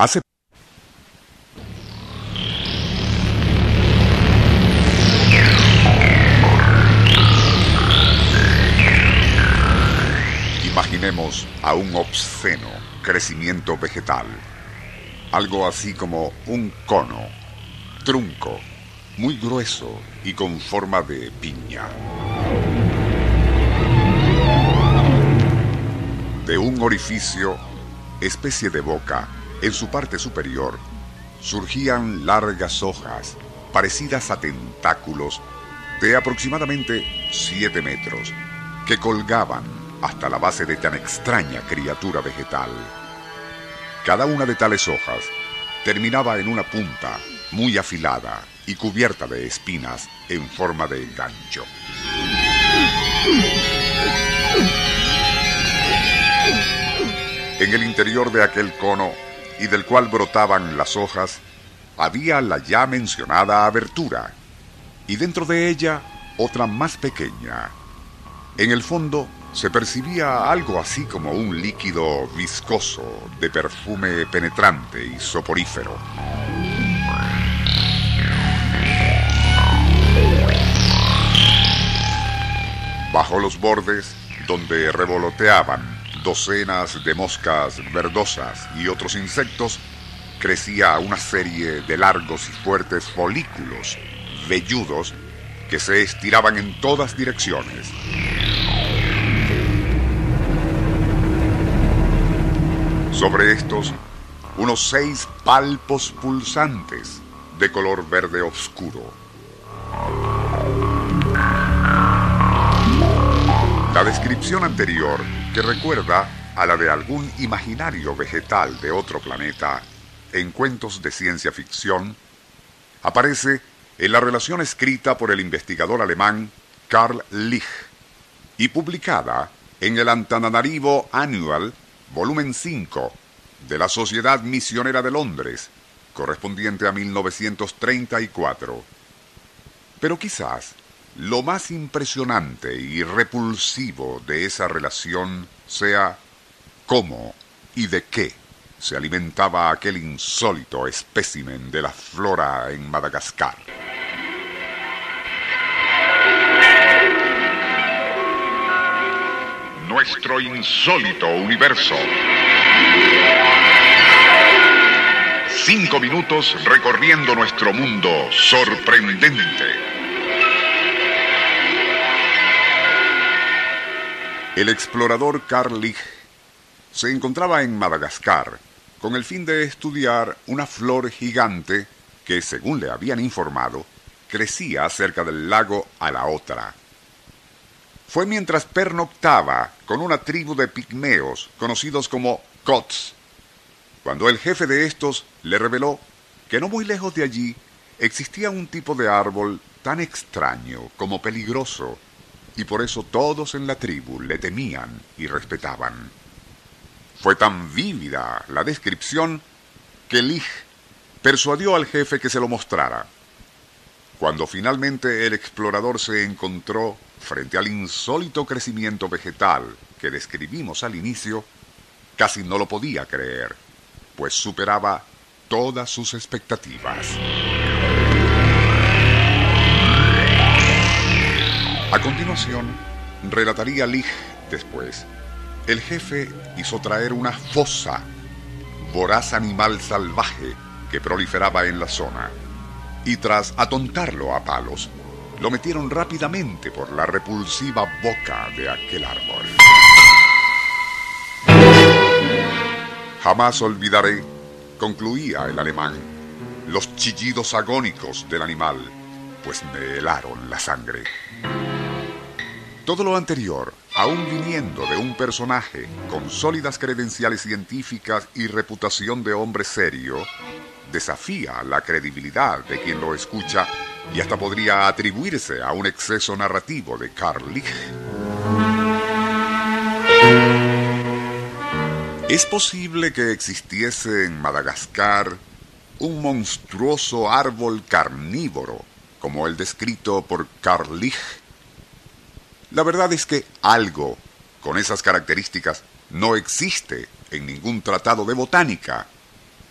Hace Imaginemos a un obsceno crecimiento vegetal, algo así como un cono, trunco, muy grueso y con forma de piña. De un orificio, especie de boca, en su parte superior, surgían largas hojas parecidas a tentáculos de aproximadamente 7 metros, que colgaban hasta la base de tan extraña criatura vegetal. Cada una de tales hojas terminaba en una punta muy afilada y cubierta de espinas en forma de gancho. En el interior de aquel cono, y del cual brotaban las hojas, había la ya mencionada abertura, y dentro de ella otra más pequeña. En el fondo se percibía algo así como un líquido viscoso de perfume penetrante y soporífero. Bajo los bordes, donde revoloteaban docenas de moscas verdosas y otros insectos, crecía una serie de largos y fuertes folículos velludos que se estiraban en todas direcciones. Sobre estos, unos seis palpos pulsantes de color verde oscuro. La descripción anterior, recuerda a la de algún imaginario vegetal de otro planeta en cuentos de ciencia ficción, aparece en la relación escrita por el investigador alemán Karl Lich y publicada en el Antananarivo Annual, volumen 5, de la Sociedad Misionera de Londres, correspondiente a 1934. Pero quizás lo más impresionante y repulsivo de esa relación sea cómo y de qué se alimentaba aquel insólito espécimen de la flora en Madagascar. Nuestro insólito universo. Cinco minutos recorriendo nuestro mundo sorprendente. El explorador Karl Lich se encontraba en Madagascar con el fin de estudiar una flor gigante que, según le habían informado, crecía cerca del lago a la otra. Fue mientras pernoctaba con una tribu de pigmeos conocidos como Kots, cuando el jefe de estos le reveló que no muy lejos de allí existía un tipo de árbol tan extraño como peligroso y por eso todos en la tribu le temían y respetaban. Fue tan vívida la descripción que Lich persuadió al jefe que se lo mostrara. Cuando finalmente el explorador se encontró frente al insólito crecimiento vegetal que describimos al inicio, casi no lo podía creer, pues superaba todas sus expectativas. A continuación, relataría Lich después. El jefe hizo traer una fosa, voraz animal salvaje que proliferaba en la zona, y tras atontarlo a palos, lo metieron rápidamente por la repulsiva boca de aquel árbol. Jamás olvidaré, concluía el alemán, los chillidos agónicos del animal, pues me helaron la sangre. Todo lo anterior aún viniendo de un personaje con sólidas credenciales científicas y reputación de hombre serio, desafía la credibilidad de quien lo escucha y hasta podría atribuirse a un exceso narrativo de Carl Lich. ¿Es posible que existiese en Madagascar un monstruoso árbol carnívoro como el descrito por Carl? La verdad es que algo con esas características no existe en ningún tratado de botánica,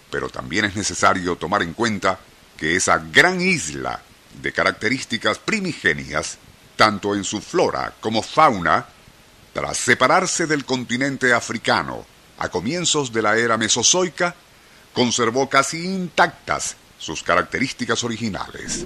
pero también es necesario tomar en cuenta que esa gran isla de características primigenias, tanto en su flora como fauna, tras separarse del continente africano a comienzos de la era mesozoica, conservó casi intactas sus características originales.